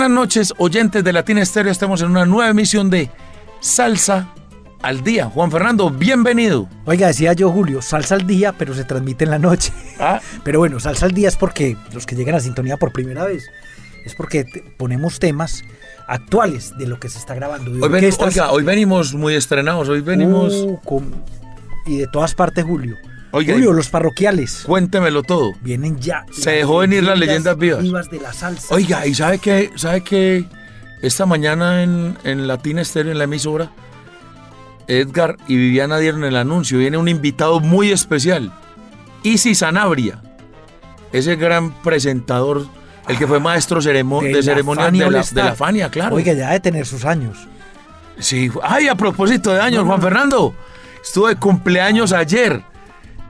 Buenas noches, oyentes de Latina Estéreo. Estamos en una nueva emisión de Salsa al Día. Juan Fernando, bienvenido. Oiga, decía yo, Julio, salsa al día, pero se transmite en la noche. Ah. Pero bueno, salsa al día es porque los que llegan a sintonía por primera vez, es porque te- ponemos temas actuales de lo que se está grabando. Hoy, ven- orquestas. oiga, hoy venimos muy estrenados. Hoy venimos. Uh, con- y de todas partes, Julio. Oiga, Julio, los parroquiales Cuéntemelo todo. vienen ya. Se dejó venir las leyendas vivas. de la salsa. Oiga, ¿y sabe qué? ¿Sabe qué? Esta mañana en, en Latina Estéreo, en la emisora, Edgar y Viviana dieron el anuncio. Viene un invitado muy especial. Isi Sanabria. Ese gran presentador, el que fue maestro ceremo- de, ceremonias de la, de. Fania, claro. Oiga, ya de tener sus años. Sí, ay, a propósito de años, Juan Fernando, estuvo de cumpleaños ayer.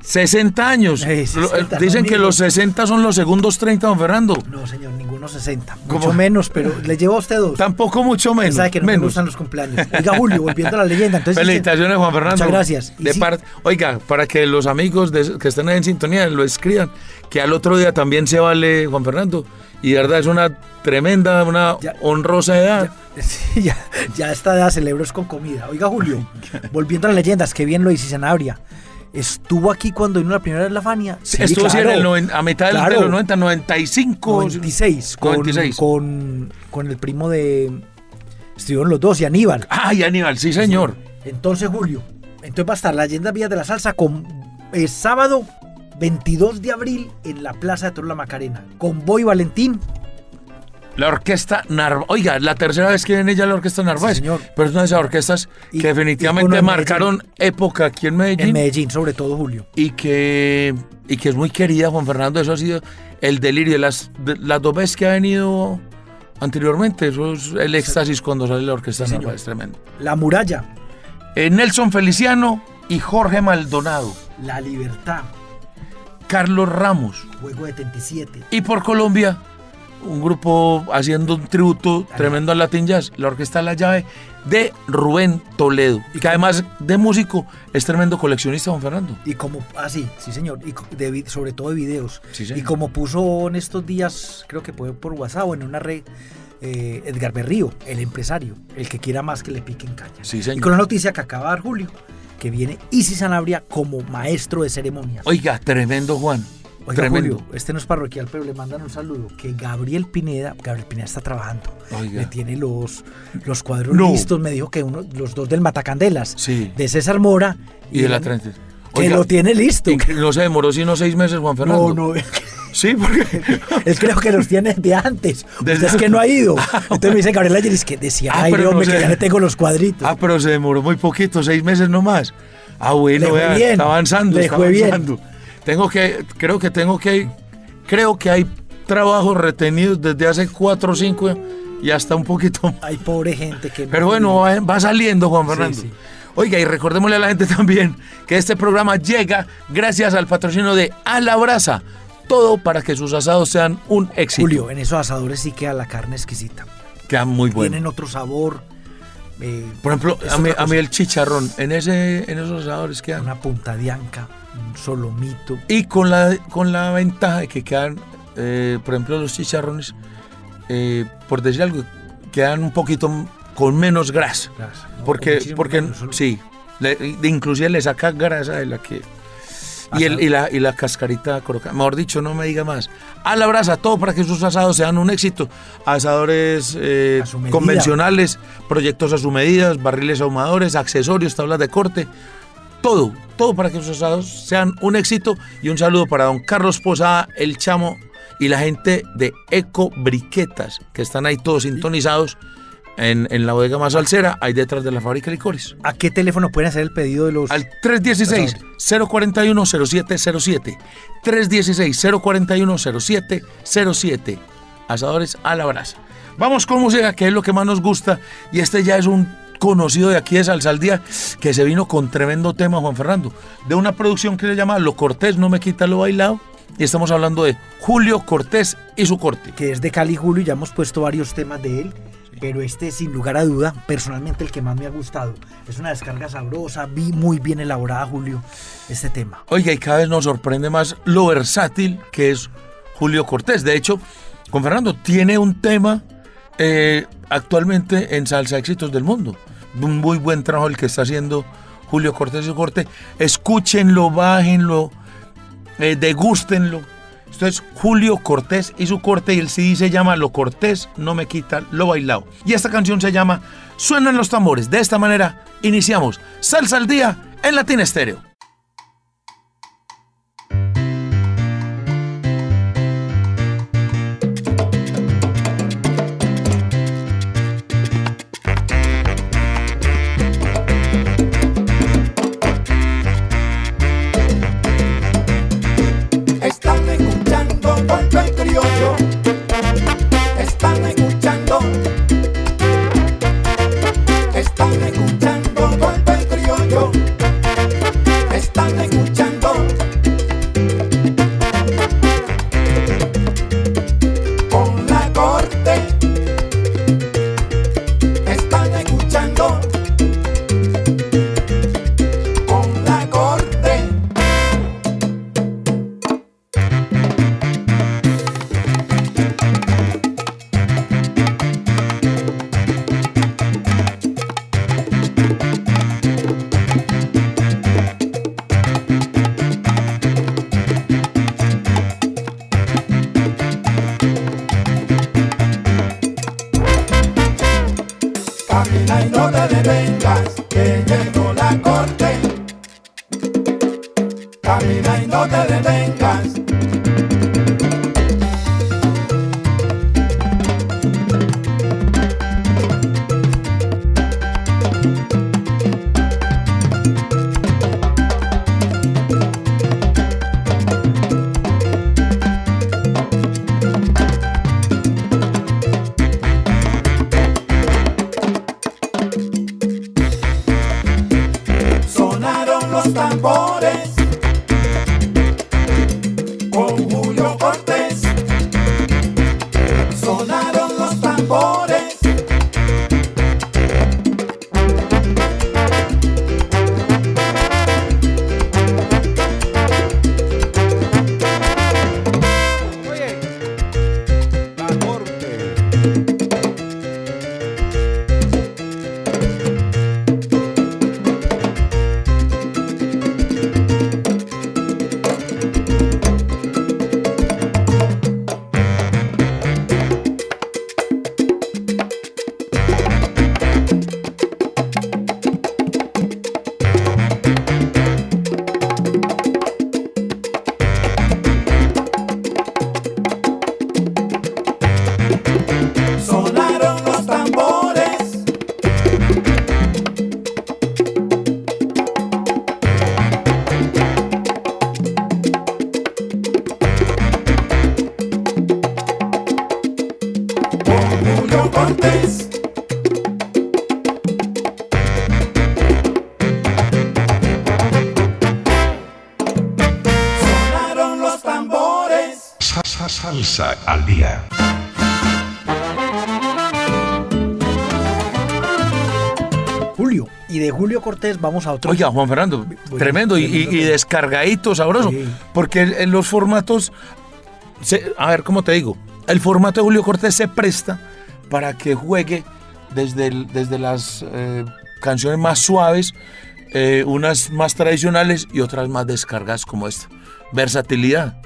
60 años. Ey, 60, Lo- eh, Dicen que los 60 son los segundos 30, Juan Fernando. No, señor, ninguno 60. ¿Cómo? Mucho menos, pero le llevo a usted dos. Tampoco mucho menos. sabe que no me menos. gustan los cumpleaños. Oiga, Julio, volviendo a la leyenda. Entonces, Felicitaciones, Juan Fernando. Muchas gracias. De sí- Oiga, para que los amigos de- que estén en sintonía lo escriban, que al otro día también se vale, Juan Fernando. Y de verdad es una tremenda, una Ya- honrosa edad. Sí, ya, ya esta edad celebro es con comida. Oiga, Julio, volviendo a las leyendas, que bien lo dice Sanabria. Estuvo aquí cuando vino la primera vez la Fania. Sí, Estuvo sí, en claro. el noven- a mitad del- Claro. de los 90, 95. 96, con, 96. Con, con el primo de. Estuvieron los dos y Aníbal. Ay, Aníbal, sí, señor. Entonces, Julio, entonces va a estar la leyenda Vías de la Salsa con el sábado 22 de abril en la Plaza de Toro La Macarena. Con Boy Valentín. La orquesta Narváez. Oiga, la tercera vez que viene ya la orquesta Narváez. Sí, señor. Pero es una de esas orquestas Y- que definitivamente marcaron época aquí en Medellín. En Medellín, sobre todo, Julio. y que, y que es muy querida, Juan Fernando. Eso ha sido el delirio. Las, de- las dos veces que ha venido anteriormente, eso es el éxtasis cuando sale la orquesta Sí, Narváez, tremendo. La Muralla. Eh, Nelson Feliciano y Jorge Maldonado. La Libertad. Carlos Ramos. Juego de 77. Y por Colombia, un grupo haciendo un tributo tremendo al Latin Jazz, la Orquesta La Llave de Rubén Toledo. Y que además de músico es tremendo coleccionista, Juan Fernando. Y como, ah, sí, sí, señor. Y de sobre todo de videos. Sí, y como puso en estos días, creo que fue por WhatsApp o en una red, eh, Edgar Berrío, el empresario, el que quiera más que le piquen caña. Sí, señor. Y con la noticia que acaba de dar Julio, que viene Isis Sanabria como maestro de ceremonias. Oiga, tremendo Juan. Oiga, tremendo. Julio, este no es parroquial, pero le mandan un saludo. Que Gabriel Pineda, Gabriel Pineda está trabajando. Oiga. Le tiene los, los cuadros No. listos. Me dijo que uno, los dos del Matacandelas, Sí. de César Mora Y de la el- 30. Que lo tiene listo. no se demoró sino seis meses, Juan Fernando. No, no, Sí, porque. él creo que los tiene de antes. Desde- Usted es que no ha ido. Entonces me dice Gabriel ayer, es que decía, Ah, ay, pero no hombre, que ya le tengo los cuadritos. ah, pero se demoró muy poquito, seis meses nomás. Ah, bueno, está avanzando, le está bien. Tengo que, creo que tengo que, creo que hay trabajos retenidos desde hace cuatro o cinco y hasta un poquito Ay, pobre gente que Pero bueno, va, va saliendo, Juan Fernando. sí. Oiga, y recordémosle a la gente también que este programa llega gracias al patrocinio de A la Brasa. Todo para que sus asados sean un éxito. Julio, en esos asadores sí queda la carne exquisita. Quedan muy buenos. Tienen otro sabor. Eh, Por ejemplo, a mí, a mí el chicharrón, en, ese, en esos asadores quedan. Una punta de anca, un solomito. Y con la, con la ventaja de que quedan, eh, por ejemplo, los chicharrones, eh, por decir algo, quedan un poquito con menos grasa. Grasa, ¿no? Con Porque, porque menos, sí, le- inclusive le saca grasa de la que... Y, el- y, la, y la cascarita colocada. Mejor dicho, no me diga más. A la brasa, todo para que sus asados sean un éxito. Asadores eh, convencionales, proyectos a su medida, barriles ahumadores, accesorios, tablas de corte. Todo, todo para que sus asados sean un éxito. Y un saludo para don Carlos Posada, el chamo y la gente de Eco Briquetas, que están ahí todos sintonizados en, en la bodega más salsera, ahí detrás de la fábrica de licores. ¿A qué teléfono pueden hacer el pedido de los... Al 316-041-0707. 316-041-0707. Asadores a la brasa. Vamos con música, que es lo que más nos gusta. Y este ya es un conocido de aquí de Salsa al Día, que se vino con tremendo tema, Juan Fernando. De una producción que se llama Lo Cortés no me quita lo bailado. Y estamos hablando de Julio Cortés y su corte. que es de Cali Julio, ya hemos puesto varios temas de él, pero este sin lugar a duda, personalmente el que más me ha gustado. Es una descarga sabrosa, vi muy bien elaborada Julio este tema. Oiga, y cada vez nos sorprende más lo versátil que es Julio Cortés. De hecho, con Fernando tiene un tema eh, actualmente en Salsa Éxitos del Mundo. Un muy buen trabajo el que está haciendo Julio Cortés y corte. Escúchenlo, bájenlo, eh, degústenlo. Esto es Julio Cortés y su corte y el CD se llama Lo Cortés no me quita lo bailado. Y esta canción se llama Suenan los tambores. De esta manera iniciamos Salsa al Día en Latin Estéreo. Escuchando vamos a otro. Oiga, Juan Fernando, tremendo y, y- descargadito, sabroso. Sí. Porque en- los formatos, se- a ver, ¿cómo te digo? El formato de Julio Cortés se presta para que juegue desde, el- desde las eh, canciones más suaves, eh, unas más tradicionales y otras más descargadas como esta. Versatilidad.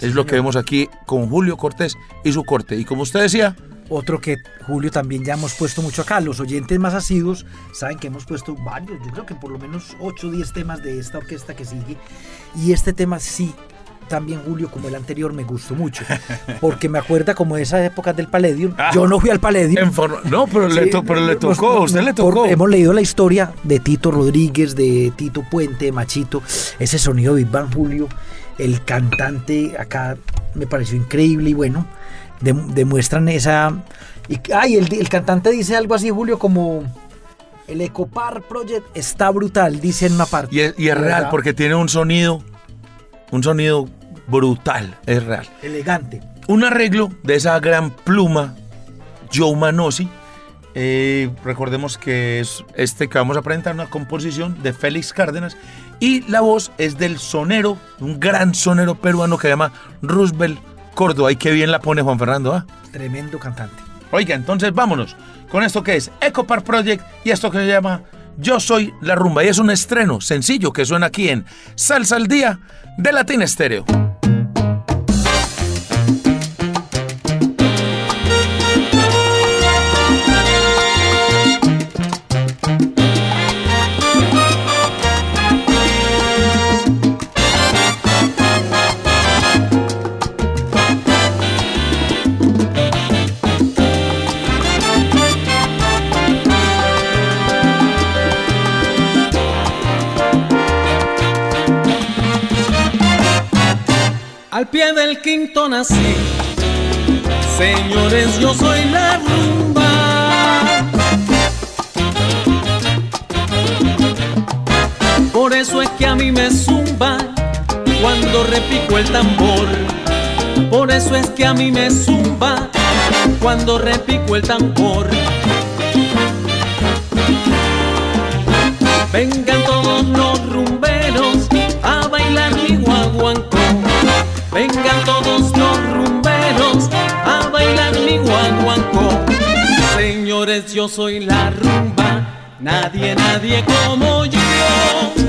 Es lo que vemos aquí con Julio Cortés y su corte. Y como usted decía, Otro que Julio también ya hemos puesto mucho acá. Los oyentes más asiduos saben que hemos puesto varios, yo creo que por lo menos 8 o 10 temas de esta orquesta que sigue. Y este tema sí también, Julio, como el anterior, me gustó mucho. Porque me acuerda como de esas épocas del Palladium. Ah. Yo no fui al Palladium. Forma- no, pero, le to- pero le tocó, usted le por- tocó. hemos leído la historia de Tito Rodríguez, de Tito Puente, de Machito. Ese sonido Big Bang Julio, el cantante acá me pareció increíble y bueno, demuestran esa. Y, ay, el, el cantante dice algo así, Julio, como. El Ecopar Project está brutal, dice en una parte. Y es, y es real, ¿Verdad? porque tiene un sonido, un sonido brutal, es real. Elegante. Un arreglo de esa gran pluma, Joe Manosi. eh, recordemos que es este que vamos a presentar, una composición de Félix Cárdenas. Y la voz es del sonero, un gran sonero peruano que se llama Roosevelt Córdoba. Y qué bien la pone Juan Fernando, ¿ah? Tremendo cantante. Oiga, entonces vámonos con esto que es Eco Park Project y esto que se llama Yo Soy la Rumba. Y es un estreno sencillo que suena aquí en Salsa al Día de Latina Estéreo. Nací. Señores, yo soy la rumba. Por eso es que a mí me zumba cuando repico el tambor. Por eso es que a mí me zumba cuando repico el tambor. Vengan todos los rumberos a bailar mi guaguancó. Vengan todos los rumberos a bailar mi guaguancó. Señores, yo soy la rumba, nadie, nadie como yo. Yo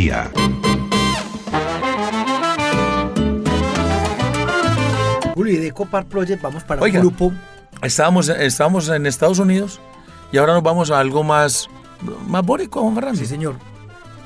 día. Julio, y de Copar Project vamos para Oiga. un grupo. Estábamos, estábamos en Estados Unidos y ahora nos vamos a algo más, más bórico, Juan Fernando. Sí, señor.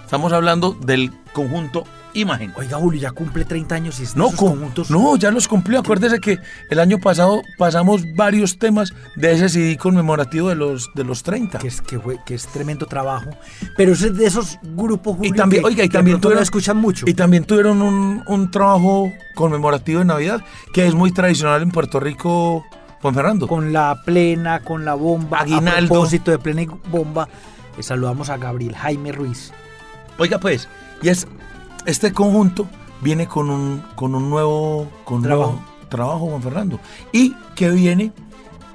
Estamos hablando del conjunto Imagen. Oiga, Julio, ya cumple 30 años y No, conjuntos. no, ya los cumplió. Acuérdese que el año pasado pasamos varios temas de ese CD conmemorativo de los, de los 30. Que es, que, es tremendo trabajo. Pero ese es de esos grupos, Julio, Y también, que, oiga, y también no tuvieron, escuchan mucho. Y también tuvieron un, un trabajo conmemorativo de Navidad, que es muy tradicional en Puerto Rico, Juan Fernando. Con la plena, con la bomba. Aguinaldo. A propósito de plena y bomba, eh, saludamos a Gabriel Jaime Ruiz. Oiga, pues, y es este conjunto viene con un, con un nuevo, con un Trabajo. nuevo trabajo, Juan Fernando. Y que viene,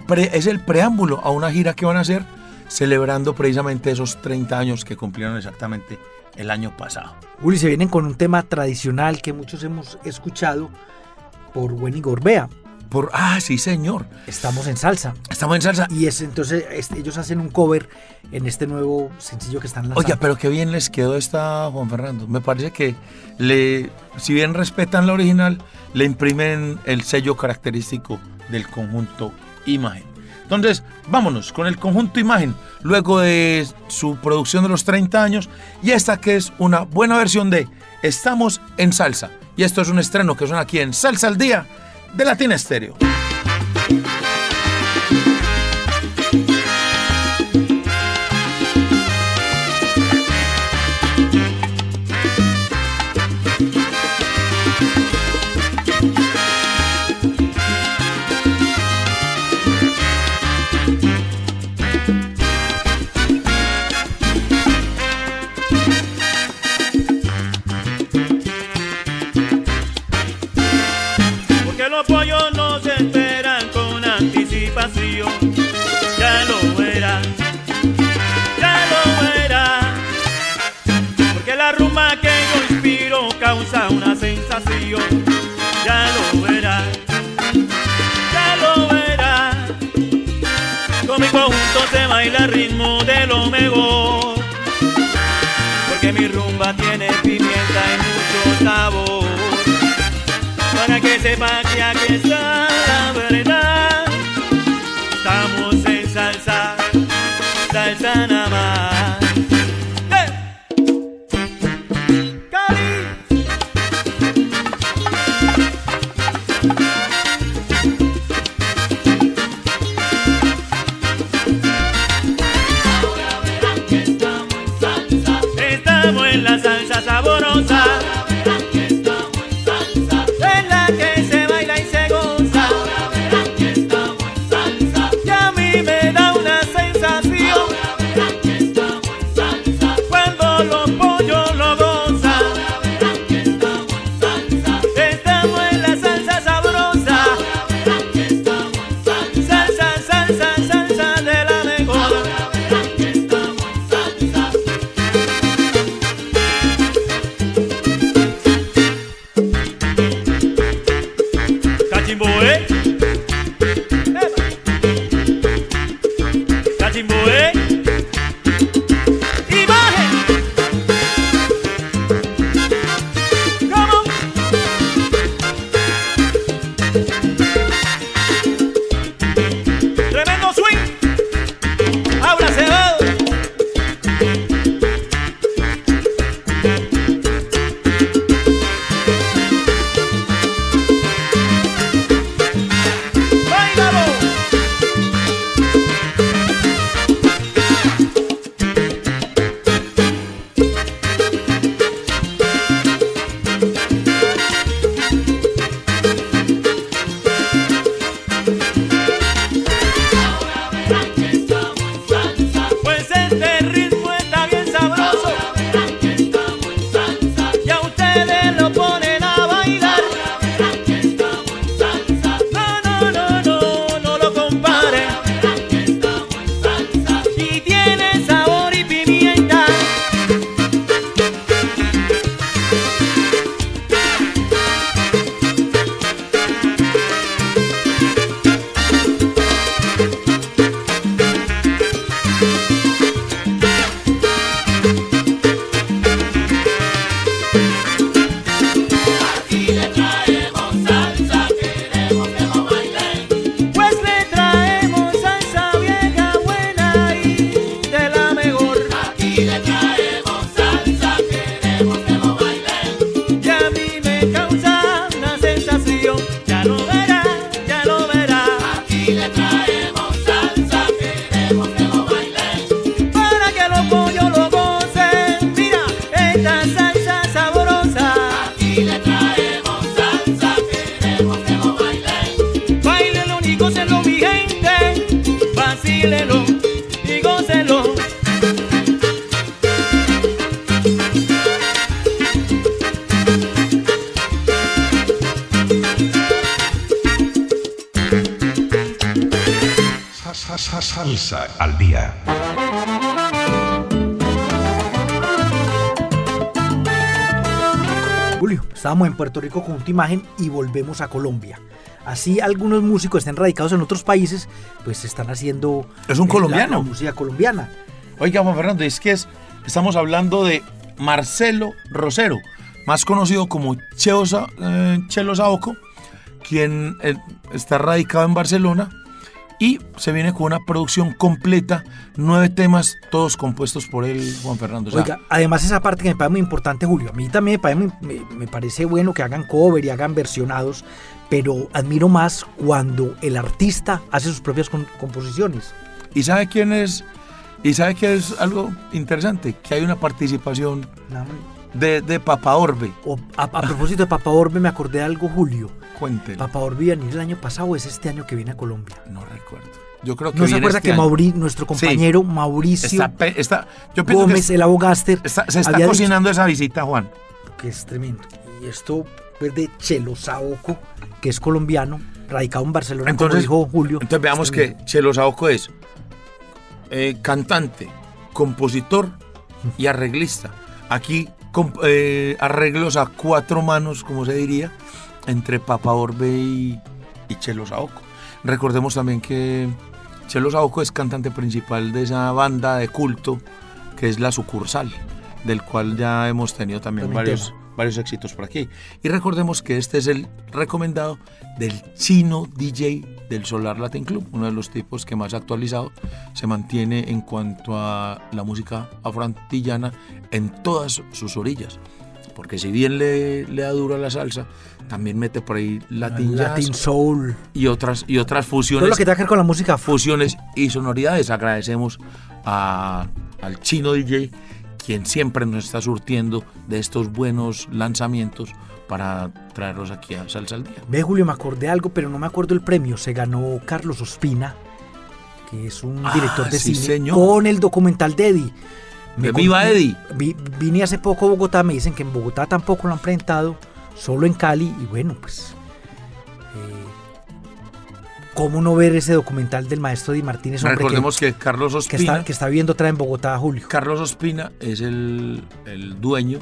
pre- es el preámbulo a una gira que van a hacer celebrando precisamente esos 30 años que cumplieron exactamente el año pasado. Uli, se vienen con un tema tradicional que muchos hemos escuchado por Wenny Gorbea. Por, ah, sí, señor. Estamos en salsa. Estamos en salsa. Y es entonces este, ellos hacen un cover en este nuevo sencillo que están lanzando. Oiga, pero qué bien les quedó esta Juan Fernando. Me parece que le, si bien respetan la original, le imprimen el sello característico del conjunto Imagen. Entonces, vámonos con el conjunto Imagen, luego de su producción de los 30 años, y esta que es una buena versión de Estamos en Salsa. Y esto es un estreno que suena aquí en Salsa al Día de Latina Estéreo. Causa una sensación. Ya lo verás, ya lo verás. Con mi conjunto se baila ritmo de lo mejor. Porque mi rumba tiene pimienta y mucho sabor para que sepa que aquí está Puerto Rico con una imagen y volvemos a Colombia. Así algunos músicos estén radicados en otros países, pues están haciendo... Es un eh, colombiano. La, música colombiana. Oiga, Juan Fernando, es que es, estamos hablando de Marcelo Rosero, más conocido como Cheo, eh, Chelo Saoco, quien eh, está radicado en Barcelona y se viene con una producción completa, nueve temas, todos compuestos por él, Juan Fernando. O sea, Oiga, además esa parte que me parece muy importante, Julio. A mí también me parece, muy- me- me parece bueno que hagan cover y hagan versionados, pero admiro más cuando el artista hace sus propias composiciones. ¿Y sabe quién es? ¿Y sabe qué es algo interesante? Que hay una participación de, de Papa Orbe. o- a, a propósito de Papa Orbe, me acordé de algo, Julio. Cuéntelo. A venir el año pasado o es este año que viene a Colombia. No recuerdo. Yo creo que ¿No se acuerda este que. Mauri- nuestro compañero Mauricio Está, yo que Gómez, es- el abogaster, está- se está dicho- cocinando esa visita, Juan. que es tremendo. Y esto es de Chelo Saoco, que es colombiano, radicado en Barcelona, Entonces, como dijo Julio. entonces veamos que. Chelo Saoco es eh, cantante, compositor y arreglista. Aquí eh, arreglos a cuatro manos, como se diría, entre Papa Orbe y, y Chelo Saoco. Recordemos también que Chelo Saoco es cantante principal de esa banda de culto que es la sucursal, del cual ya hemos tenido también También varios, tema. varios éxitos por aquí. Y recordemos que este es el recomendado del chino DJ del Solar Latin Club, uno de los tipos que más actualizado se mantiene en cuanto a la música afroantillana en todas sus orillas. Porque si bien le, le da duro a la salsa, también mete por ahí Latin, Latin Soul. y otras, y otras Todo fusiones lo que tenga que ver con la música fusiones y sonoridades. Agradecemos a- al chino DJ, quien siempre nos está surtiendo de estos buenos lanzamientos para traerlos aquí a Salsa al Día. Ve, Julio, me acordé algo, pero no me acuerdo el premio. Se ganó Carlos Ospina, que es un Ah, director de sí, cine, señor. con el documental de Eddie. Con- Viva Eddie. vi- vine hace poco a Bogotá, me dicen que en Bogotá tampoco lo han presentado, solo en Cali, y bueno, pues. eh, ¿Cómo no ver ese documental del maestro Di Martínez? hombre, Recordemos que, Carlos que, que Ospina, está, que está viviendo otra en Bogotá, Julio. Carlos Ospina es el, el dueño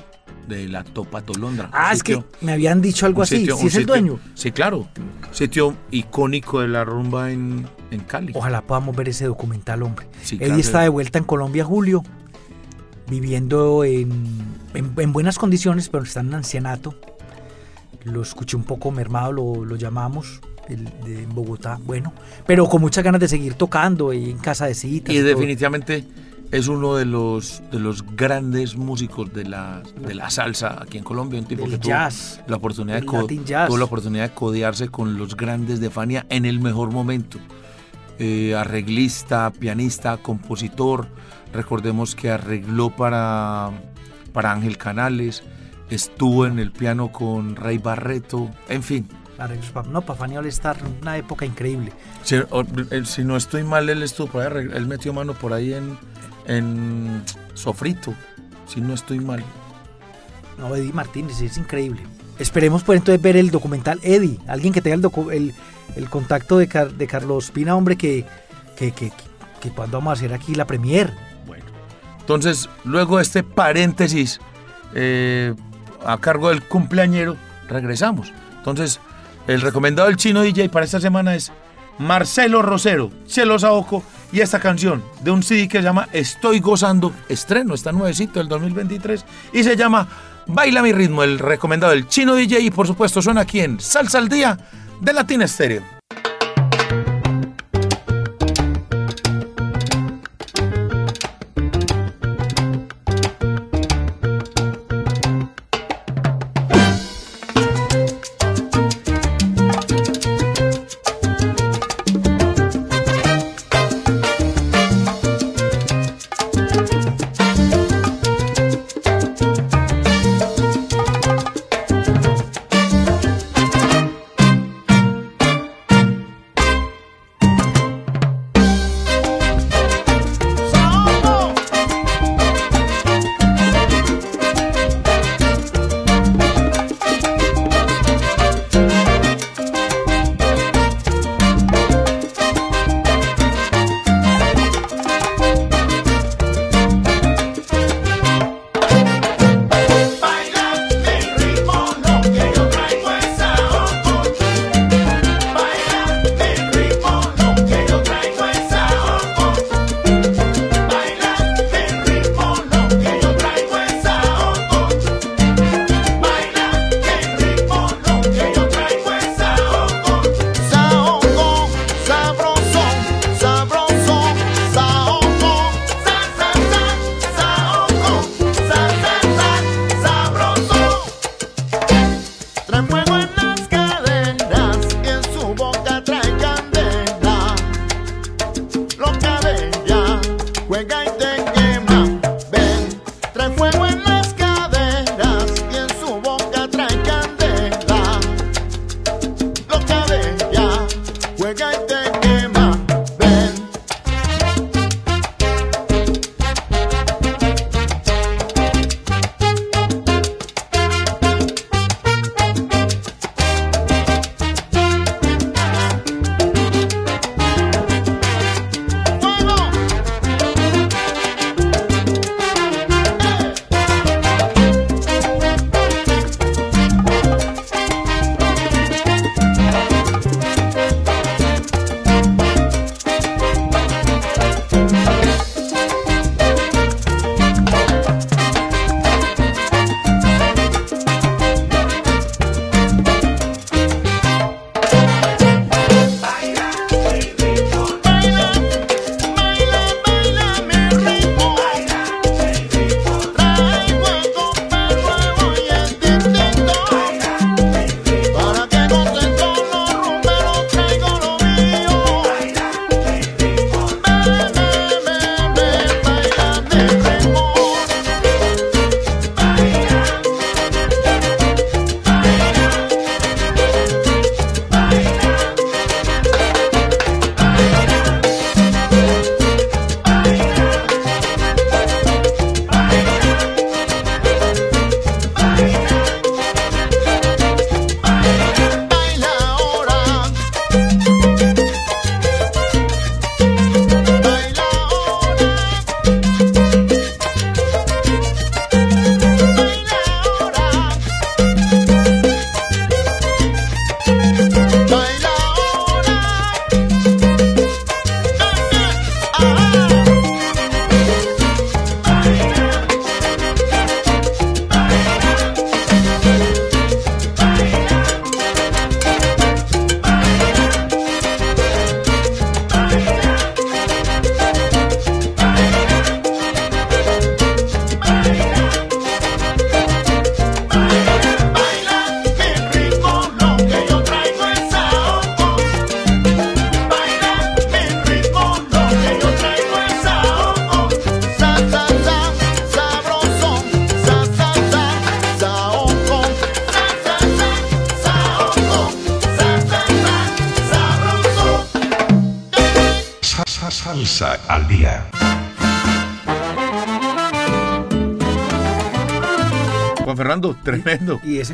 de la Topa Tolondra. Ah, un es que me habían dicho algo un así. sitio- ¿Sí un es el dueño? Sí, claro. Sitio icónico de la rumba en, en Cali. Ojalá podamos ver ese documental, hombre. Sí, Eddie claro. está de vuelta en Colombia, Julio, viviendo en, en- en buenas condiciones, pero está en ancianato. Lo escuché un poco mermado, lo, lo llamamos, el de en Bogotá. Bueno, pero con muchas ganas de seguir tocando y en casa de citas. Y definitivamente es uno de los, de los grandes músicos de la, de la salsa aquí en Colombia, un tipo Del que tuvo jazz, la oportunidad de tuvo la oportunidad de codearse con los grandes de Fania en el mejor momento. Eh, arreglista, pianista, compositor. Recordemos que arregló para, para Ángel Canales, estuvo en el piano con Ray Barreto, en fin. No, para Fanny All Star, una época increíble. Si, o- eh, si no estoy mal, él estuvo por ahí, él metió mano por ahí en, en Sofrito, si no estoy mal. No, Eddie Martínez, es increíble. Esperemos pues entonces ver el documental Eddie, alguien que tenga el, docu- el, el contacto de, Car- de Carlos Pina, hombre, que, que, que, que cuando vamos a hacer aquí la premier. Bueno, entonces, luego este paréntesis eh, a cargo del cumpleañero, regresamos. Entonces, el recomendado del chino DJ para esta semana es Marcelo Rosero, Chelo Saoco y esta canción de un CD que se llama Estoy Gozando, estreno, está nuevecito del 2023 y se llama Baila mi ritmo, el recomendado del chino DJ y por supuesto suena aquí en Salsa al Día de Latina Estéreo.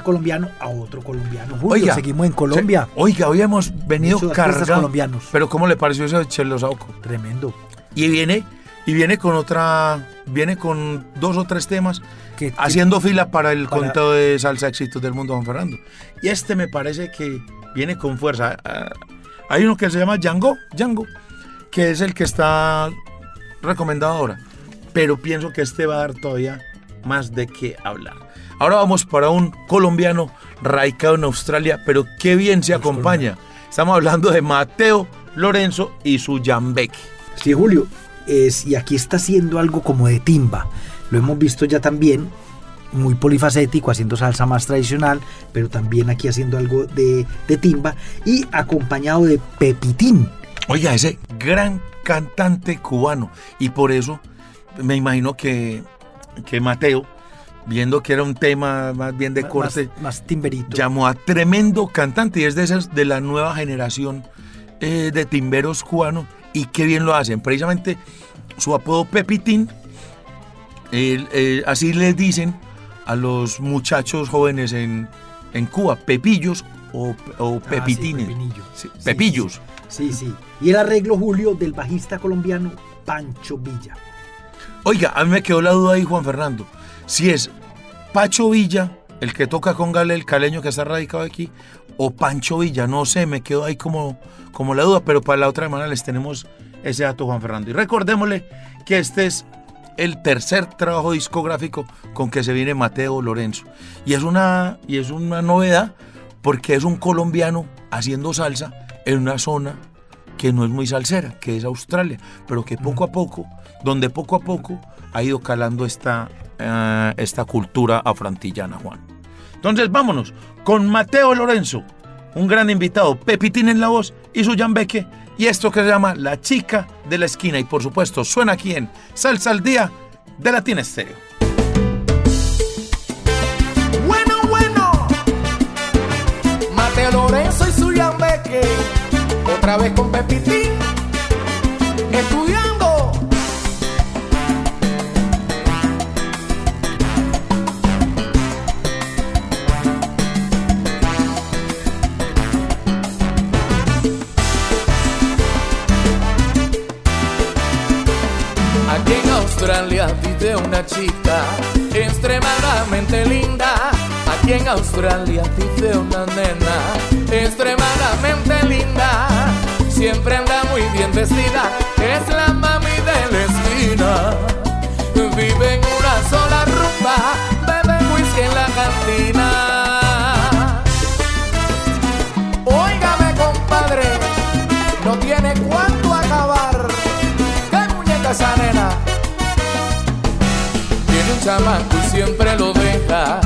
Colombiano a otro colombiano. Julio, Oiga, seguimos en Colombia. se- oiga, hoy hemos venido cargados. colombianos. Pero ¿cómo le pareció ese Chelo Sauco? Tremendo. Y viene, y viene con otra, viene con dos o tres temas, Que- que- haciendo fila para el para- conteo de salsa éxitos del mundo, Juan Fernando. Y este me parece que viene con fuerza. Ah, Hay uno que se llama Django, Django, que es el que está recomendado ahora. Pero pienso que este va a dar todavía más de qué hablar. Ahora vamos para un colombiano radicado en Australia, pero qué bien se acompaña. Estamos hablando de Mateo Lorenzo y su Yambeque. Sí, Julio. Es, y aquí está haciendo algo como de timba. Lo hemos visto ya también, muy polifacético, haciendo salsa más tradicional, pero también aquí haciendo algo de, de timba y acompañado de Pepitín. Oiga, ese gran cantante cubano. Y por eso me imagino que, que Mateo, viendo que era un tema más bien de corte, Más, más timberito. llamó a tremendo cantante y es de esas de la nueva generación eh, de timberos cubanos y qué bien lo hacen. Precisamente su apodo Pepitín, eh, así les dicen a los muchachos jóvenes en, en Cuba, pepillos o, o Ah, pepitines. pepinillo. Sí, Sí, pepillos. Sí, sí. Y el arreglo, Julio, del bajista colombiano Pancho Villa. Oiga, a mí me quedó la duda ahí, Juan Fernando. Si es Pacho Villa, el que toca con Gale, el caleño que está radicado aquí, o Pancho Villa, no sé, me quedó ahí como, como la duda, pero para la otra semana les tenemos ese dato, Juan Fernando. Y recordémosle que este es el tercer trabajo discográfico con que se viene Mateo Lorenzo. Y es una, y es una novedad porque es un colombiano haciendo salsa en una zona que no es muy salsera, que es Australia, pero que poco a poco, donde poco a poco ha ido calando esta, eh, esta cultura afrantillana, Juan. Entonces vámonos con Mateo Lorenzo, un gran invitado, Pepitín en la voz y su Beque, y esto que se llama La Chica de la Esquina, y por supuesto suena aquí en Salsa al Día de Latina Estéreo. Bueno, bueno. Mateo Lorenzo y su Yambeque. otra vez con Pepitín, una chica extremadamente linda. Aquí en Australia vive una nena extremadamente linda. Siempre anda muy bien vestida, chamaco y siempre lo deja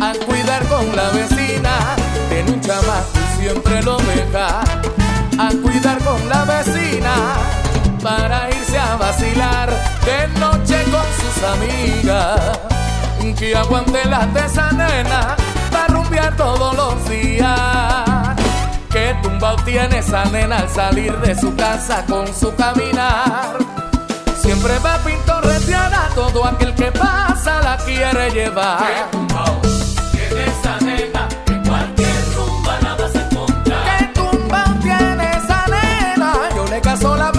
a cuidar con la vecina. Tiene un chamaco siempre lo deja a cuidar con la vecina. Para irse a vacilar de noche con sus amigas. Que aguante la de esa nena para rumbear todos los días. Que tumbao tiene esa nena al salir de su casa con su caminar. Siempre va todo aquel que pasa la quiere llevar. Que tiene esa nena, en cualquier rumba la vas a encontrar. Que tumbao tiene esa nena, yo le caso la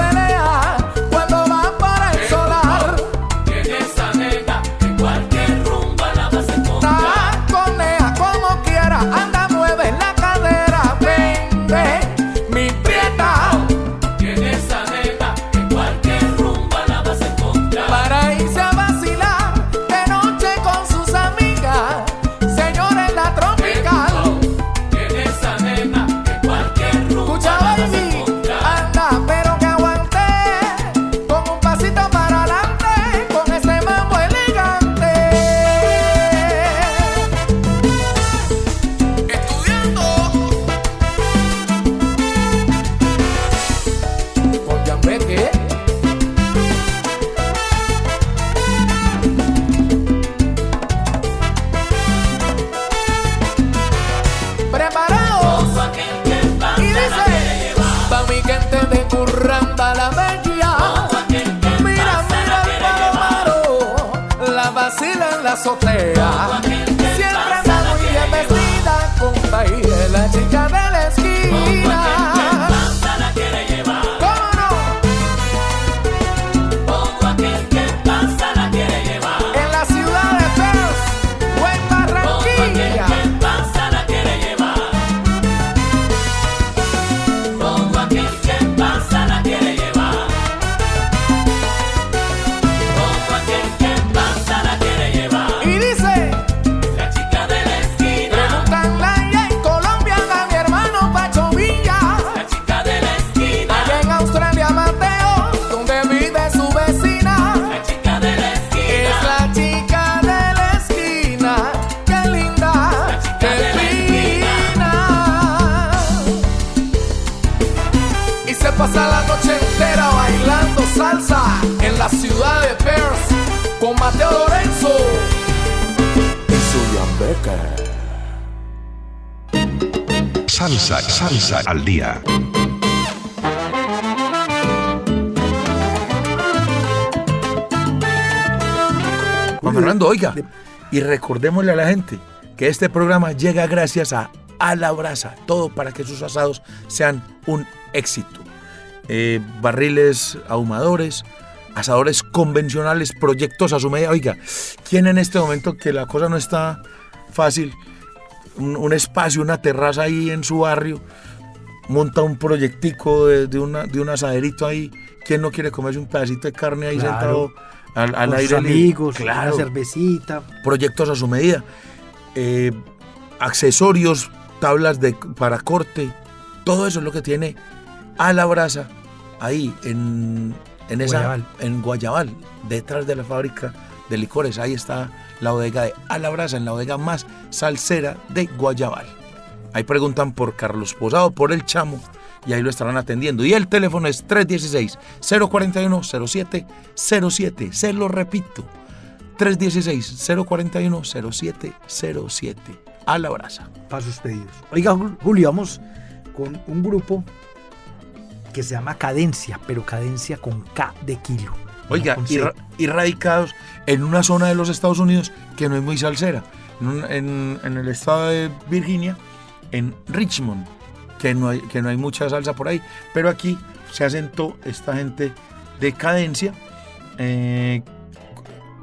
solteia Salsa, salsa al día. Juan Fernando, oiga, y recordémosle a la gente que este programa llega gracias a A la Brasa, todo para que sus asados sean un éxito. Eh, barriles ahumadores, asadores convencionales, proyectos a su medida. Oiga, ¿quién en este momento que la cosa no está fácil, un, un espacio, una terraza ahí en su barrio, monta un proyectico de, de una, de un asaderito ahí? ¿Quién no quiere comerse un pedacito de carne ahí Claro. sentado al, al Con sus aire libre? amigos, Claro una cervecita. proyectos a su medida, eh, accesorios, tablas de, para corte, todo eso es lo que tiene a la brasa ahí en, en esa Guayabal. en Guayabal, detrás de la fábrica de licores. Ahí está la bodega de a la brasa, en la bodega más salsera de Guayabal. Ahí preguntan por Carlos Posado, por el chamo, y ahí lo estarán atendiendo. Y el teléfono es 316-041-0707. Se lo repito, 316-041-0707. A la para sus pedidos. Oiga, Ju- Julio, vamos con un grupo que se llama Cadencia, pero Cadencia con K de kilo. Oiga, no con y, C. ra- y radicados en una zona de los Estados Unidos que no es muy salsera, en, un- en- en el estado de Virginia, en Richmond, que no, hay, que no hay mucha salsa por ahí, pero aquí se asentó esta gente de cadencia, eh,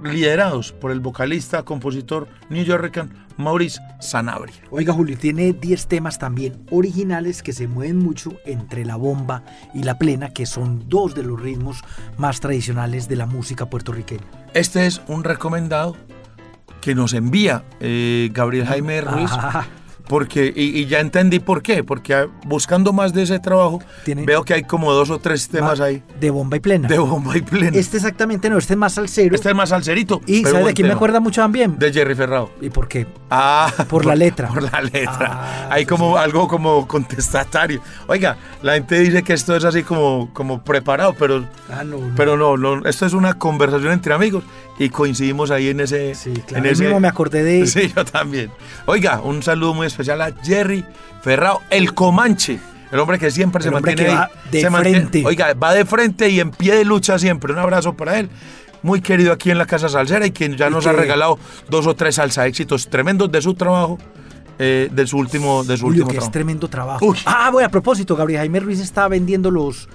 liderados por el vocalista, compositor New Yorker Maurice Sanabria. Oiga, Julio, tiene 10 temas también originales que se mueven mucho entre la bomba y la plena, que son dos de los ritmos más tradicionales de la música puertorriqueña. Este es un recomendado que nos envía eh, Gabriel Jaime Ruiz. Ah, Porque, y, y ya entendí por qué, porque buscando más de ese trabajo, Tiene- veo que hay como dos o tres temas ma- ahí De bomba y plena. de bomba y plena. Este exactamente no, este es más salsero. Este es más salserito. y pero ¿sabe de quién me acuerda mucho también? De Jerry Ferrao. ¿Y por qué? Ah, Por la letra. Por la letra. Ah, hay como sí. algo como contestatario. Oiga, la gente dice que esto es así como, como preparado, pero, Ah, no, no. pero no, no, esto es una conversación entre amigos y coincidimos ahí en ese. Sí, claro. en ese mismo me acordé de... Sí, yo también. Oiga, un saludo muy especial a Jerry Ferrao, el Comanche. El hombre que siempre se El mantiene que ahí. va de se mantiene- frente. oiga, va de frente y en pie de lucha siempre. Un abrazo para él. Muy querido aquí en la Casa Salsera y quien ya Y nos que- ha regalado dos o tres salsa éxitos tremendos de su trabajo, eh, de su último, de su Julio, último que es trabajo. tremendo trabajo. Uy. Ah, bueno, a propósito, Gabriel Jaime Ruiz está vendiendo los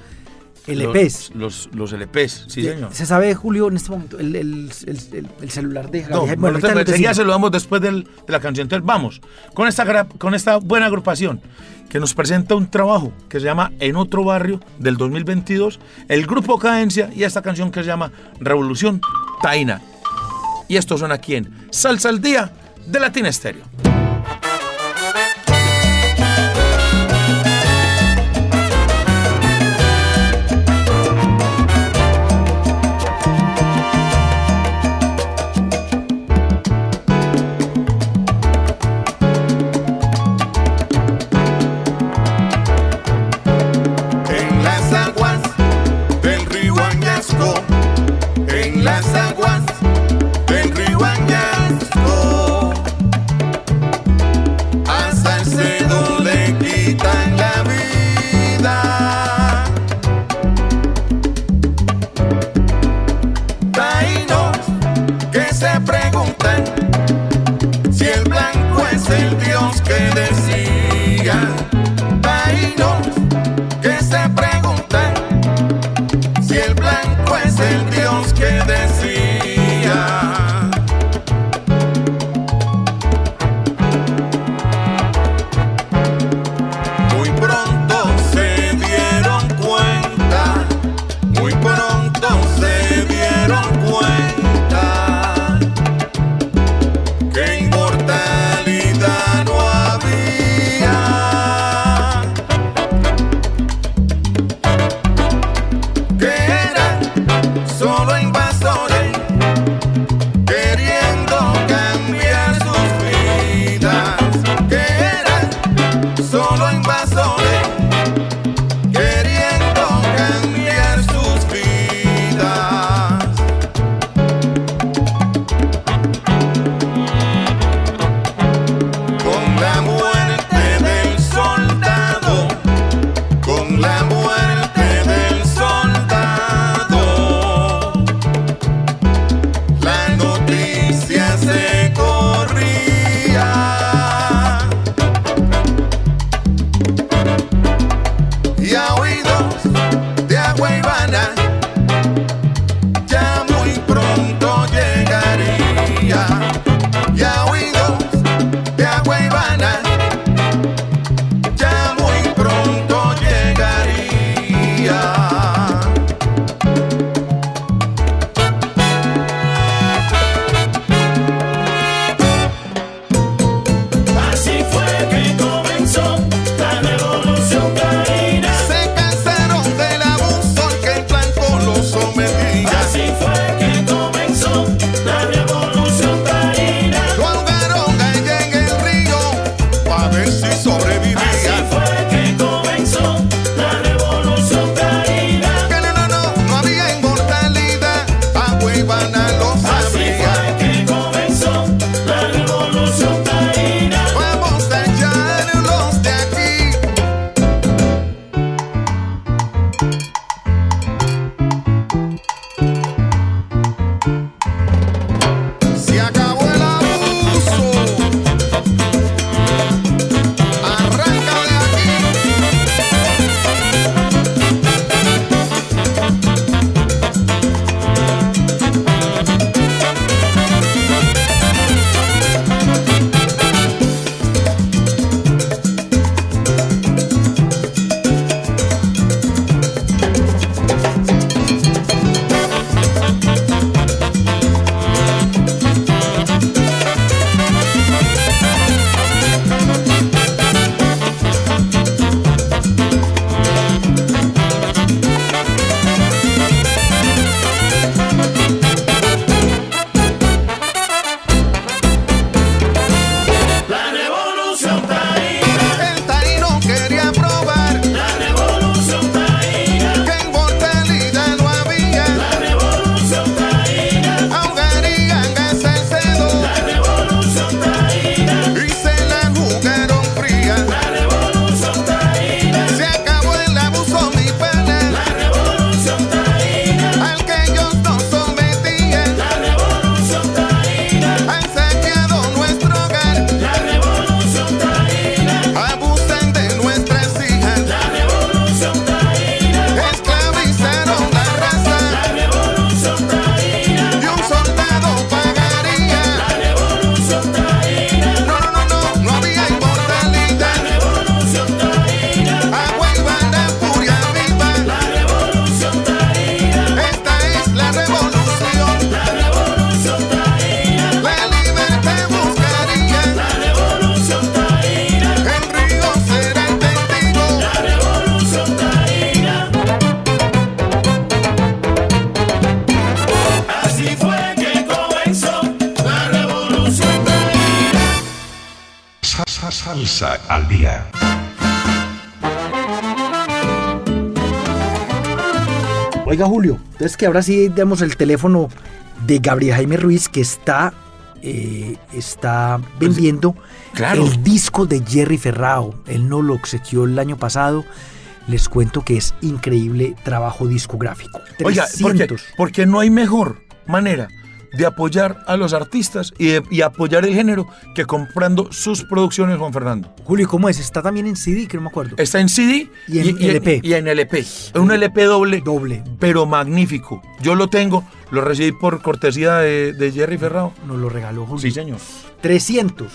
LPs. Los, los, los LPs, sí, De- señor. Se sabe, Julio, en este momento, el, el- el- el- el celular de No, no Bueno, lo enseguida se lo damos después del- de la canción. Entonces vamos con esta, con esta buena agrupación que nos presenta un trabajo que se llama En otro barrio del 2022, el grupo Cadencia y esta canción que se llama Revolución Taina. Y esto suena aquí en Salsa al Día de Latina Estéreo. Que ahora sí damos el teléfono de Gabriel Jaime Ruiz que está, eh, está vendiendo claro. el disco de Jerry Ferrao. Él no lo obsequió el año pasado. Les cuento que es increíble trabajo discográfico. Oiga, porque, 300. porque no hay mejor manera de apoyar a los artistas y, de- y apoyar el género que comprando sus producciones, Juan Fernando. Julio, ¿cómo es? Está también en CD, que no me acuerdo. Está en CD Y en LP. Y en LP. Es un LP doble, Doble. pero magnífico. Yo lo tengo, lo recibí por cortesía de, de Jerry Ferrao. Nos lo regaló Julio. Sí, señor. 300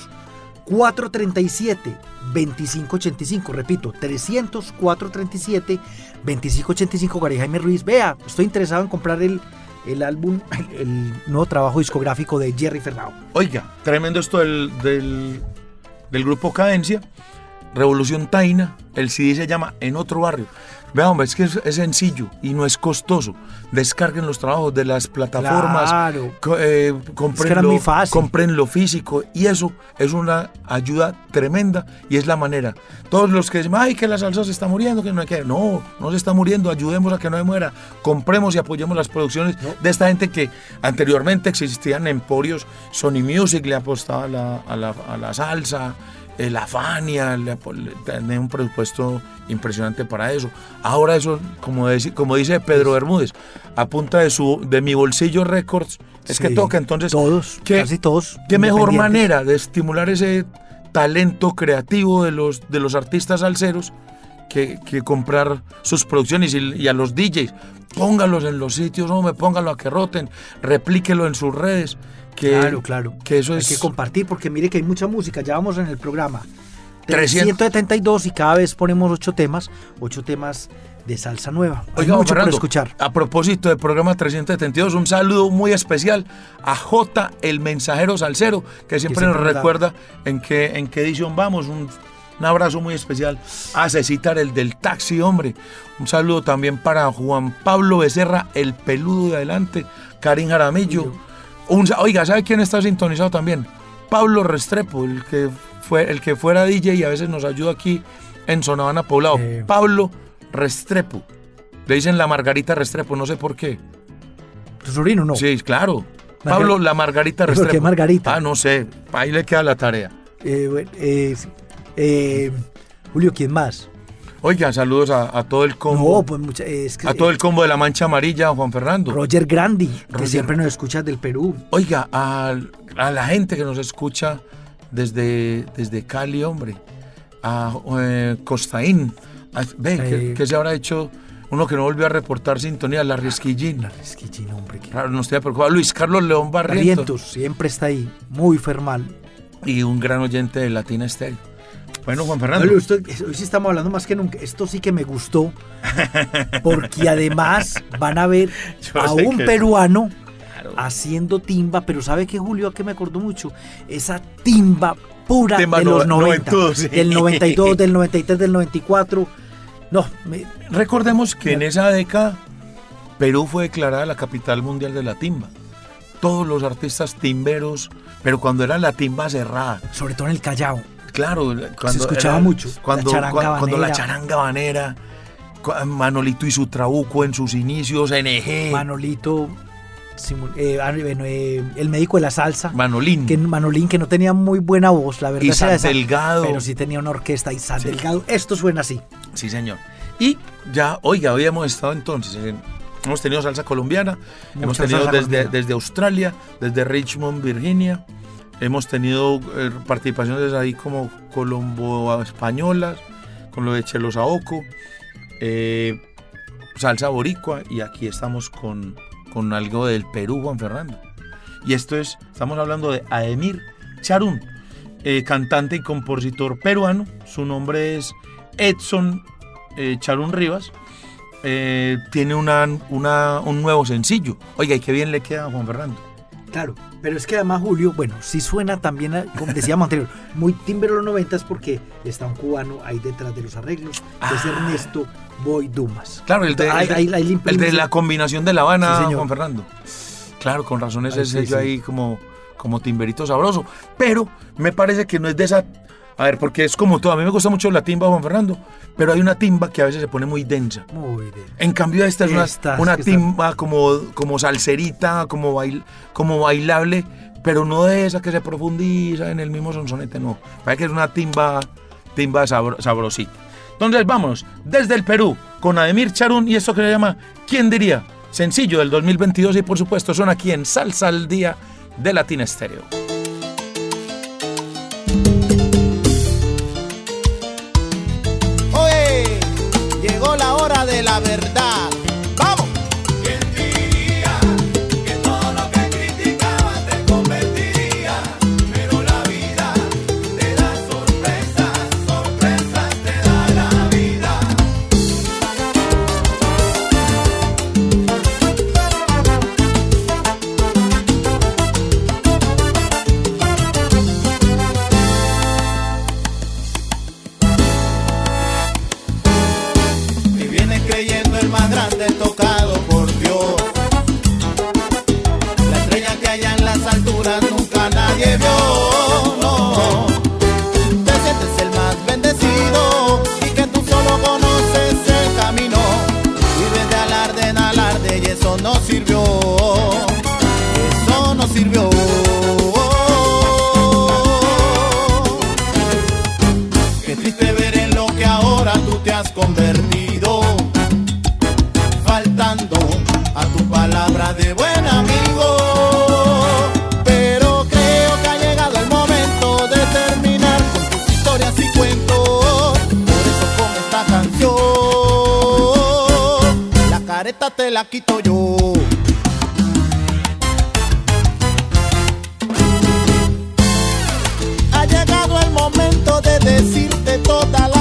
437 2585, repito, 300 437 2585, Gabriel Jaime Ruiz. Vea, estoy interesado en comprar el, el álbum, el, nuevo trabajo discográfico de Jerry Ferrao. Oiga, tremendo esto del, del, del grupo Cadencia. Revolución Taina. El CD se llama En otro barrio. Vea, hombre, es que es, es sencillo y no es costoso. Descarguen los trabajos de las plataformas. Claro. eh, Es compren, que era lo, muy fácil. compren lo físico y eso es una ayuda tremenda y es la manera. Todos los que dicen, ay, que la salsa se está muriendo, que no hay que. No, no se está muriendo, ayudemos a que no se muera. Compremos y apoyemos las producciones de esta gente que anteriormente existían emporios. Sony Music le apostaba a la, a la, a la salsa. La Fania tenía un presupuesto impresionante para eso. Ahora eso, como, deci- como dice Pedro Bermúdez, a punta de, su, de mi bolsillo Records, es que toca. Entonces, Todos, ¿qué- casi todos. ¿Qué mejor manera de estimular ese talento creativo de los, de los artistas salseros que, que comprar sus producciones y, y a los DJs? Póngalos en los sitios, hombre, póngalo a que roten, replíquelo en sus redes. Que, Claro, claro. Que eso Hay es. que compartir porque mire que hay mucha música. Ya vamos en el programa. 300. 372 y cada vez ponemos ocho temas, ocho temas de salsa nueva. Hay Oiga, mucho por Fernando, escuchar. A propósito del programa 372, un saludo muy especial a J, el mensajero salsero, que siempre nos siempre nos da- recuerda en qué, en qué edición vamos. Un, un abrazo muy especial a Cecitar, el del taxi, hombre. Un saludo también para Juan Pablo Becerra, el peludo de adelante, Karim Jaramillo. Un oiga, ¿sabe quién está sintonizado también? Pablo Restrepo, el que, fue, el que fuera DJ y a veces nos ayuda aquí en Sonavana Poblado. Eh. Pablo Restrepo. Le dicen la Margarita Restrepo, no sé por qué. ¿Tu sobrino no? Sí, claro. Margar- Pablo la Margarita ¿Por qué Restrepo. Margarita? Ah, no sé. Ahí le queda la tarea. Eh, bueno, eh. Eh, Julio, ¿quién más? Oiga, saludos a, a todo el combo. No, pues mucha- es que, a todo el eh, combo de la Mancha Amarilla, Juan Fernando. Roger Grandi, que siempre nos escucha del Perú. Oiga, a, a la gente que nos escucha desde, desde Cali, hombre. A eh, Costaín. A- ve, que, Eh. que se habrá hecho uno que no volvió a reportar sintonía, la Risquillín. La Resquichín, hombre. que- Claro, no estoy preocupado. Luis Carlos León Barrientos. Barrientos, siempre está ahí, muy fermal. Y un gran oyente de Latina Estéreo. Bueno, Juan Fernando. Usted- hoy sí estamos hablando más que nunca. Esto sí que me gustó, porque además van a ver Yo a un que- peruano Claro. haciendo timba, pero ¿sabe qué, Julio? ¿A qué me acordó mucho? Esa timba pura Timba de no- los 90. noventudos, sí. Del 92, del 93, del 94. No, me- Recordemos que en esa década Perú fue declarada la capital mundial de la timba. Todos los artistas timberos, pero cuando era la timba cerrada. sobre todo en el Callao. Claro, cuando escuchaba era- mucho, la Cuando, charanga la charanga banera, Manolito y su trabuco en sus inicios, NG, Manolito, eh, ah, eh, el médico de la salsa. Manolín. que Manolín, que no tenía muy buena voz, la verdad. Y San esa, Delgado. Pero sí tenía una orquesta. Y San Sí. Delgado, esto suena así. Sí, señor. Y ya, oiga, hoy hemos estado entonces, en- hemos tenido salsa colombiana, hemos tenido salsa desde, colombiana. desde Australia, desde Richmond, Virginia, hemos tenido eh, participaciones ahí como colombo-españolas, con lo de Chelo Saoco, eh, salsa boricua, y aquí estamos con, con algo del Perú, Juan Fernando. Y esto es, estamos hablando de Ademir Charún, eh, cantante y compositor peruano. Su nombre es Edson eh, Charún Rivas. Tiene una- un nuevo sencillo. Oiga, y qué bien le queda a Juan Fernando. Claro, pero es que además Julio, bueno, sí suena también, a- como decíamos anterior, muy timbre los 90 porque está un cubano ahí detrás de los arreglos, que es Ah. Ernesto Boy Dumas. Claro, el de, Ahí- el de- ahí- ahí le el imprime- de la combinación de La Habana, Sí. Juan Fernando. Claro, con razón ese sí, sello sí. ahí como, como timberito sabroso. Pero me parece que no es de esa a ver, porque es como todo. A mí me gusta mucho la timba, Juan Fernando, pero hay una timba que a veces se pone muy densa. Muy densa. En cambio, esta es una, Estas, una timba como, como salserita, como, bail, como bailable, pero no de esa que se profundiza en el mismo sonsonete, no. Parece que es una timba, timba sabro, sabrosita. Entonces, vámonos, desde el Perú, con Ademir Charún y esto que se llama ¿Quién diría? Sencillo del 2022 y por supuesto son aquí en Salsa al Día de Latina Estéreo. Ha llegado el momento de decirte toda la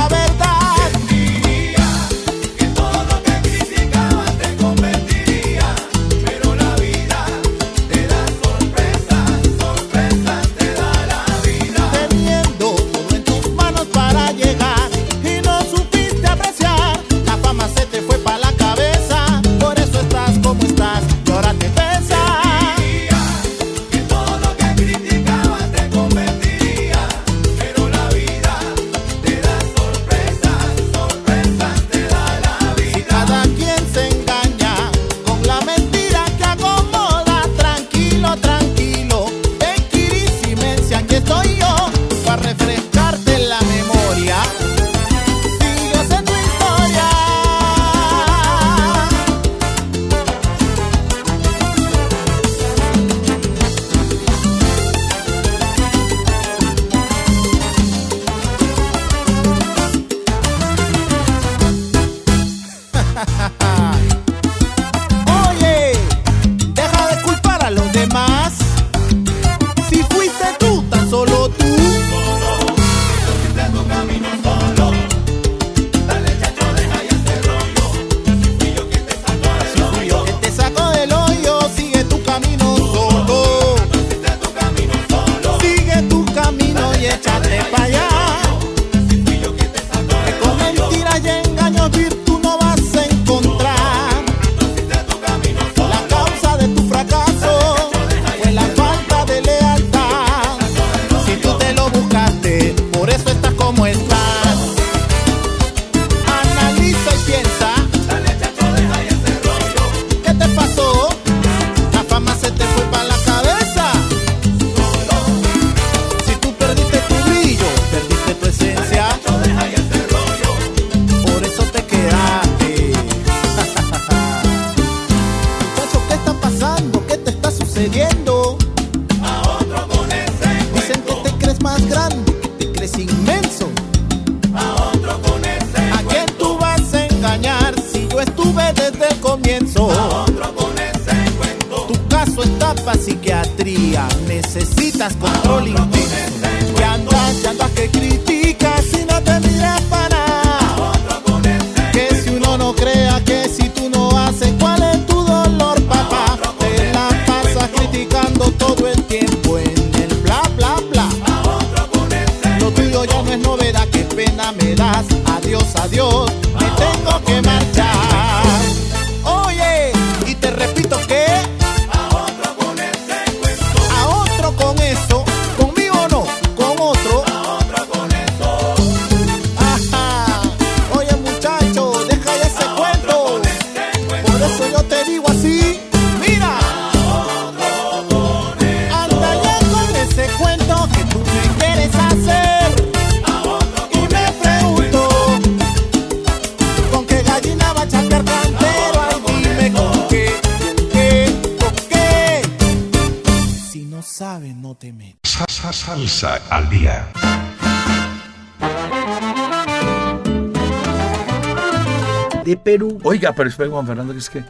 pero espera, Juan Fernando, que es que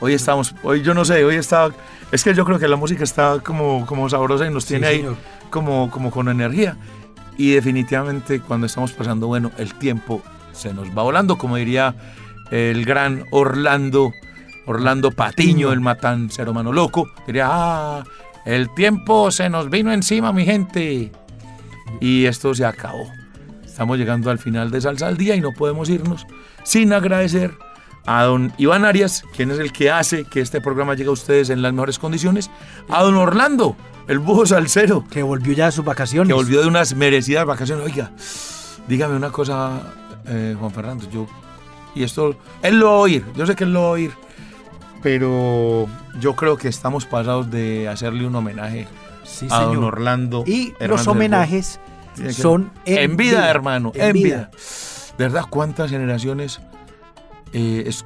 hoy estamos, hoy yo no sé, hoy está, es que yo creo que la música está como, como sabrosa y nos tiene ahí señor. como, como con energía. Y definitivamente cuando estamos pasando, bueno, el tiempo se nos va volando, como diría el gran Orlando, Orlando Patiño, el matancero mano loco, diría, ah, el tiempo se nos vino encima, mi gente. Y esto se acabó. Estamos llegando al final de Salsa al Día y no podemos irnos sin agradecer a don Iván Arias, quien es el que hace que este programa llegue a ustedes en las mejores condiciones, a don Orlando, el búho salsero, Que volvió ya de sus vacaciones. que volvió de unas merecidas vacaciones. Oiga, dígame una cosa, eh, Juan Fernando, yo, y esto, él lo va a oír, yo sé que él lo va a oír, pero yo creo que estamos pasados de hacerle un homenaje Sí, a don señor. Orlando. Y Hernández los homenajes son en, vida, hermano, en, en vida. vida. De verdad, cuántas generaciones eh, es-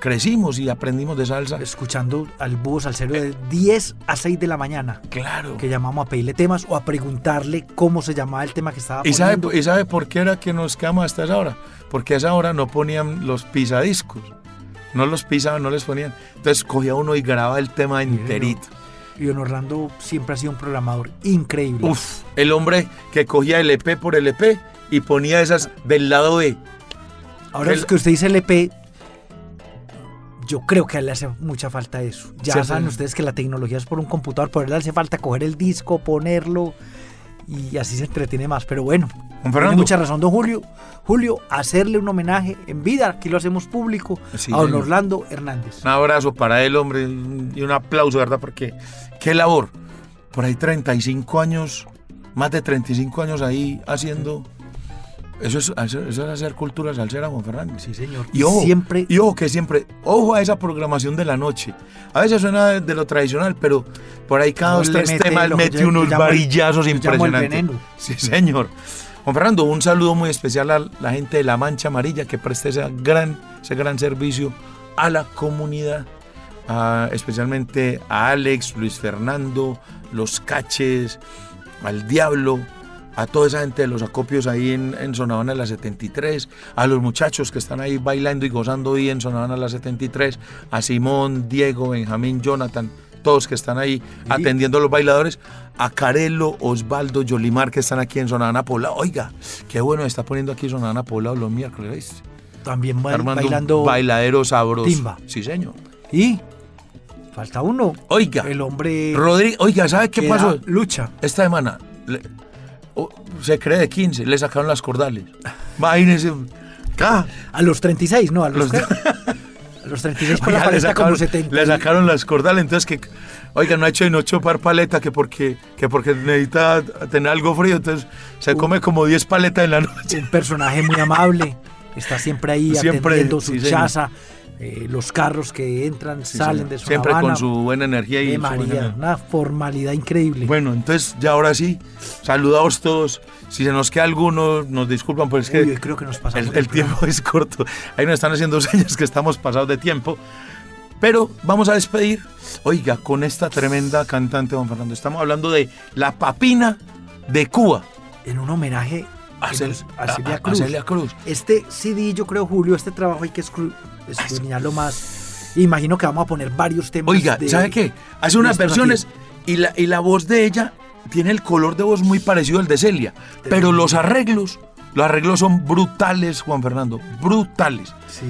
crecimos y aprendimos de salsa. Escuchando al búho salsero de 10 a 6 de la mañana. Claro. Que llamamos a pedirle temas o a preguntarle cómo se llamaba el tema que estaba ¿Y sabe. ¿Y sabe por qué era que nos quedamos hasta esa hora? Porque a esa hora no ponían los pisadiscos. No los pisaban, no les ponían. Entonces cogía uno y grababa el tema enterito. Y don Orlando siempre ha sido un programador increíble. Uf, el hombre que cogía el EP por el EP y ponía esas del lado B. Ahora el- es que usted dice LP, yo creo que le hace mucha falta eso. Ya Sí, saben sí. ustedes que la tecnología es por un computador, por él le hace falta coger el disco, ponerlo y así se entretiene más. Pero bueno, tiene mucha razón, don Julio. Julio, hacerle un homenaje en vida, aquí lo hacemos público, Sí, a don. Orlando Hernández. Un abrazo para él, hombre, y un aplauso, ¿verdad? Porque qué labor. Por ahí 35 años, más de 35 años ahí haciendo... Eso es, eso, eso es hacer cultura salsera, Juan Fernando. Sí, señor. Y ojo, siempre y ojo que siempre, ojo a esa programación de la noche. A veces suena de, de lo tradicional, pero por ahí cada No, dos, tres mete temas mete yo- unos llamo varillazos impresionantes. Sí, señor. Juan Fernando, un saludo muy especial a la gente de La Mancha Amarilla que presta ese gran, ese gran servicio a la comunidad, a- especialmente a Alex, Luis Fernando, los Caches, al Diablo, a toda esa gente de los acopios ahí en, en Sonavana la 73, a los muchachos que están ahí bailando y gozando hoy en Sonavana la 73, a Simón, Diego, Benjamín, Jonathan, todos que están ahí atendiendo a los bailadores, a Carelo, Osvaldo, Yolimar que están aquí en Sonavana Poblado. Oiga, qué bueno está poniendo aquí Sonavana Poblado los miércoles. ¿viste? también Armando bailando. bailadero sabroso. timba. Sí, señor. Y falta uno. Oiga, El hombre Rodrigo, oiga, ¿sabe qué pasó? lucha. Esta semana le- oh, se cree de 15, le sacaron las cordales. Imagínese. Ah, A los 36, no, a los, Los- a los 36 por oiga, la le, paleta sacaron, como 70. le sacaron las cordales, entonces que, oiga, no ha hecho y no chopar paleta, que porque, que porque necesita tener algo frío, entonces se come como 10 paletas en la noche. Un personaje muy amable, está siempre ahí Siempre, atendiendo su sí, señor. Eh, los carros que entran, Sí, salen señor. de su Siempre con su buena energía y buena María, energía. una formalidad increíble. Bueno, entonces ya ahora sí, saludados todos. Si se nos queda alguno, nos disculpan, pero es que Uy, creo que nos el, el tiempo es corto. Ahí nos están haciendo señas que estamos pasados de tiempo. Pero vamos a despedir, oiga, con esta tremenda cantante, don Fernando. Estamos hablando de la papina de Cuba. En un homenaje A, Celia Cruz. Cruz. Este CD, yo creo, Julio, este trabajo hay que escudriñarlo más. Imagino que vamos a poner varios temas. Oiga, de- ¿sabe qué? Hace unas versiones y la, y la voz de ella tiene el color de voz muy parecido al de Celia. Pero los arreglos, los arreglos son brutales, Juan Fernando, brutales. Sí.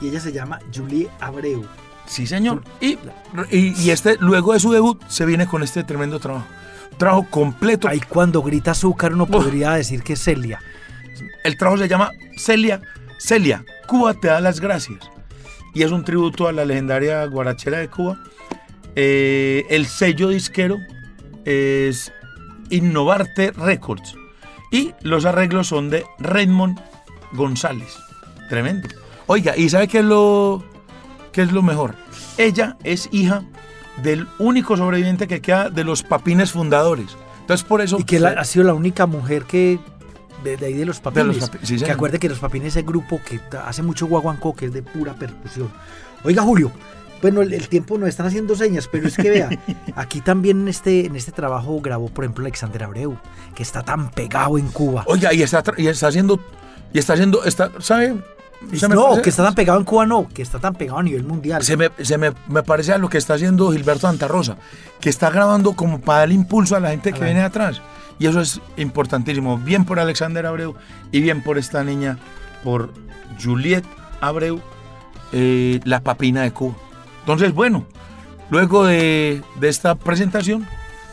Y ella se llma Julie Abreu. Sí, señor. Y, y, y este, luego de su debut, se viene con este tremendo trabajo. Trabajo completo. Ahí cuando grita azúcar uno podría decir que es Celia. El trabajo se llama Celia. Celia, Cuba te da las gracias. Y es un tributo a la legendaria guarachera de Cuba. Eh, el sello disquero es Innovarte Records. Y los arreglos son de Raymond González. Tremendo. Oiga, ¿y sabe qué es lo, qué es lo mejor? Ella es hija del único sobreviviente que queda de los papines fundadores. Entonces por eso... Y que ha sido la única mujer que. De, de ahí de los papines. papi- sí, que acuerde que los papines es el grupo que hace mucho guaguancó, que es de pura percusión. Oiga, Julio, Bueno, el, el tiempo nos están haciendo señas, pero es que vea, aquí también en este, en este trabajo grabó, por ejemplo, Alexander Abreu, que está tan pegado en Cuba. Oiga, y está, y está haciendo, y está haciendo, está, ¿sabe? Se no, parece- que está tan pegado en Cuba, no, que está tan pegado a nivel mundial. Se me, se me, me parece a lo que está haciendo Gilberto Antarrosa, que está grabando como para dar impulso a la gente que viene atrás. Y eso es importantísimo. Bien por Alexander Abreu y bien por esta niña, por Juliet Abreu, eh, la papina de Cuba. Entonces, bueno, luego de, de esta presentación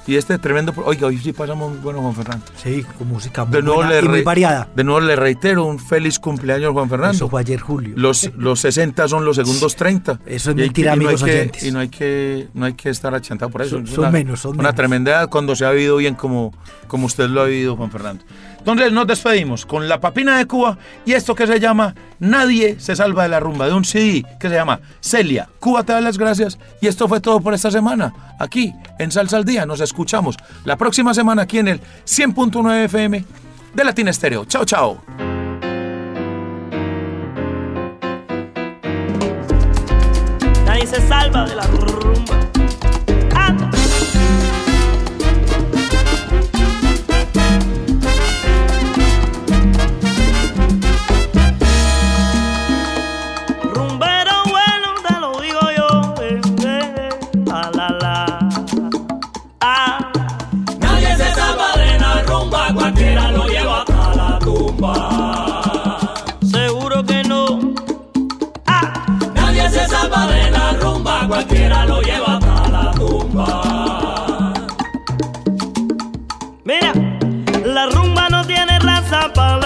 y este tremendo... pro- Oiga, hoy sí pasamos muy bueno, Juan Fernando. Sí, con música muy, De nuevo, buena y muy variada. de nuevo le reitero un feliz cumpleaños, Juan Fernando. Eso fue ayer, Julio. Los, los 60 son los segundos 30. Eso es Y mentira, que- y no hay amigos que- oyentes. Y no hay que, no hay que estar achantado por eso. Son- Es son una, menos, son Una menos. tremenda edad cuando se ha vivido bien como, como usted lo ha vivido, Juan Fernando. Entonces nos despedimos con la papina de Cuba y esto que se llama Nadie se salva de la rumba, de un CD que se llama Celia. Cuba te da las gracias y esto fue todo por esta semana. Aquí en Salsa al Día nos escuchamos la próxima semana aquí en el 100.9 FM de Latina Estéreo. Chao, chao. Nadie se salva de la rumba. Para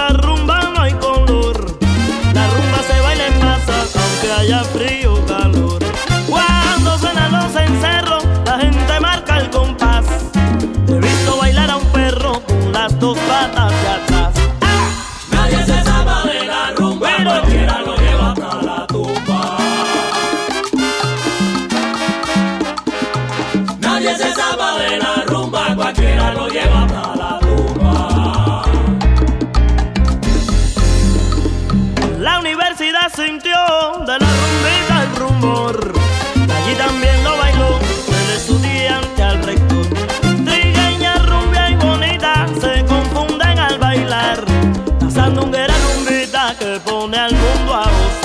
de la rumbita el rumor. Allí también lo bailó el estudiante al rector. Trigueña, rubia y bonita se confunden al bailar. La sandunguera rumbita que pone al mundo a gozar.